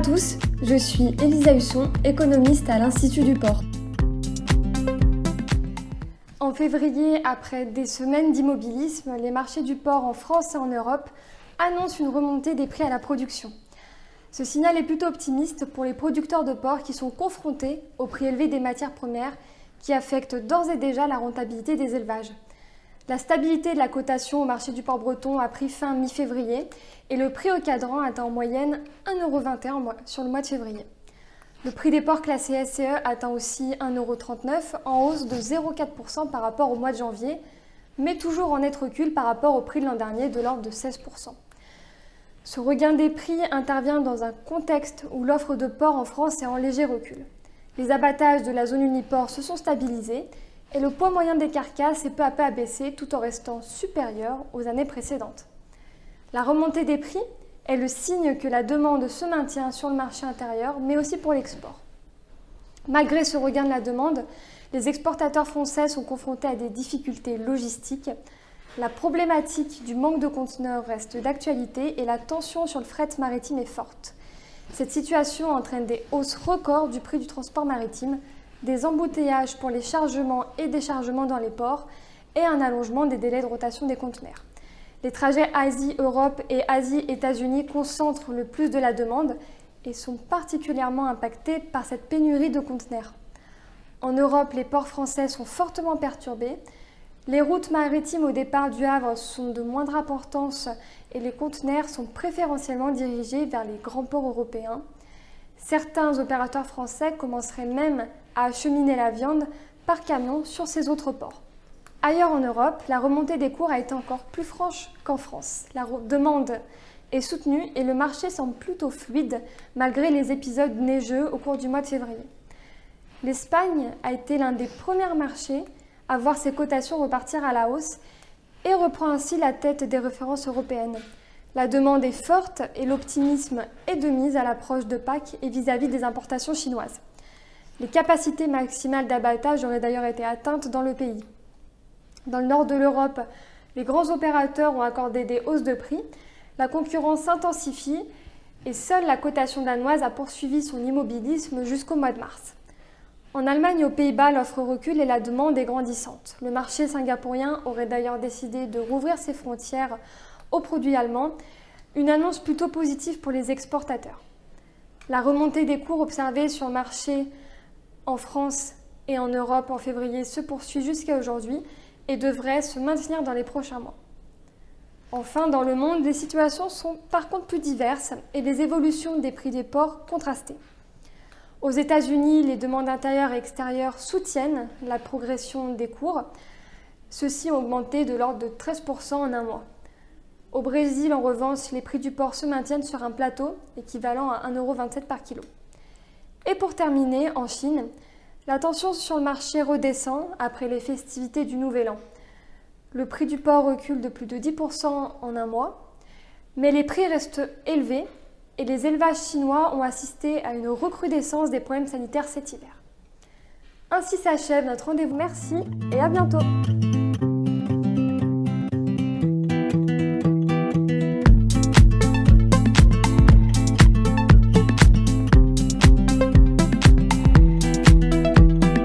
tous, je suis Elisa Husson, économiste à l'Institut du Port. En février, après des semaines d'immobilisme, les marchés du port en France et en Europe annoncent une remontée des prix à la production. Ce signal est plutôt optimiste pour les producteurs de porc qui sont confrontés au prix élevé des matières premières qui affectent d'ores et déjà la rentabilité des élevages. La stabilité de la cotation au marché du port breton a pris fin mi-février et le prix au cadran atteint en moyenne 1,21€ sur le mois de février. Le prix des ports classés SCE atteint aussi 1,39€ en hausse de 0,4% par rapport au mois de janvier, mais toujours en net recul par rapport au prix de l'an dernier de l'ordre de 16%. Ce regain des prix intervient dans un contexte où l'offre de porc en France est en léger recul. Les abattages de la zone uniport se sont stabilisés et le poids moyen des carcasses est peu à peu abaissé tout en restant supérieur aux années précédentes. La remontée des prix est le signe que la demande se maintient sur le marché intérieur, mais aussi pour l'export. Malgré ce regain de la demande, les exportateurs français sont confrontés à des difficultés logistiques. La problématique du manque de conteneurs reste d'actualité et la tension sur le fret maritime est forte. Cette situation entraîne des hausses records du prix du transport maritime, des embouteillages pour les chargements et déchargements dans les ports et un allongement des délais de rotation des conteneurs. Les trajets Asie-Europe et Asie-États-Unis concentrent le plus de la demande et sont particulièrement impactés par cette pénurie de conteneurs. En Europe, les ports français sont fortement perturbés. Les routes maritimes au départ du Havre sont de moindre importance et les conteneurs sont préférentiellement dirigés vers les grands ports européens. Certains opérateurs français commenceraient même à acheminer la viande par camion sur ces autres ports. Ailleurs en Europe, la remontée des cours a été encore plus franche qu'en France. La demande est soutenue et le marché semble plutôt fluide malgré les épisodes neigeux au cours du mois de février. L'Espagne a été l'un des premiers marchés à voir ses cotations repartir à la hausse et reprend ainsi la tête des références européennes. La demande est forte et l'optimisme est de mise à l'approche de Pâques et vis-à-vis -vis des importations chinoises. Les capacités maximales d'abattage auraient d'ailleurs été atteintes dans le pays. Dans le nord de l'Europe, les grands opérateurs ont accordé des hausses de prix, la concurrence s'intensifie et seule la cotation danoise a poursuivi son immobilisme jusqu'au mois de mars. En Allemagne aux Pays-Bas, l'offre recule et la demande est grandissante. Le marché singapourien aurait d'ailleurs décidé de rouvrir ses frontières aux produits allemands, une annonce plutôt positive pour les exportateurs. La remontée des cours observés sur le marché en France et en Europe en février se poursuit jusqu'à aujourd'hui et devrait se maintenir dans les prochains mois. Enfin, dans le monde, les situations sont par contre plus diverses et les évolutions des prix des ports contrastées. Aux États-Unis, les demandes intérieures et extérieures soutiennent la progression des cours. Ceux-ci ont augmenté de l'ordre de 13% en un mois. Au Brésil, en revanche, les prix du porc se maintiennent sur un plateau équivalent à 1,27€ par kilo. Et pour terminer, en Chine, la tension sur le marché redescend après les festivités du Nouvel An. Le prix du porc recule de plus de 10% en un mois, mais les prix restent élevés et les élevages chinois ont assisté à une recrudescence des problèmes sanitaires cet hiver. Ainsi s'achève notre rendez-vous. Merci et à bientôt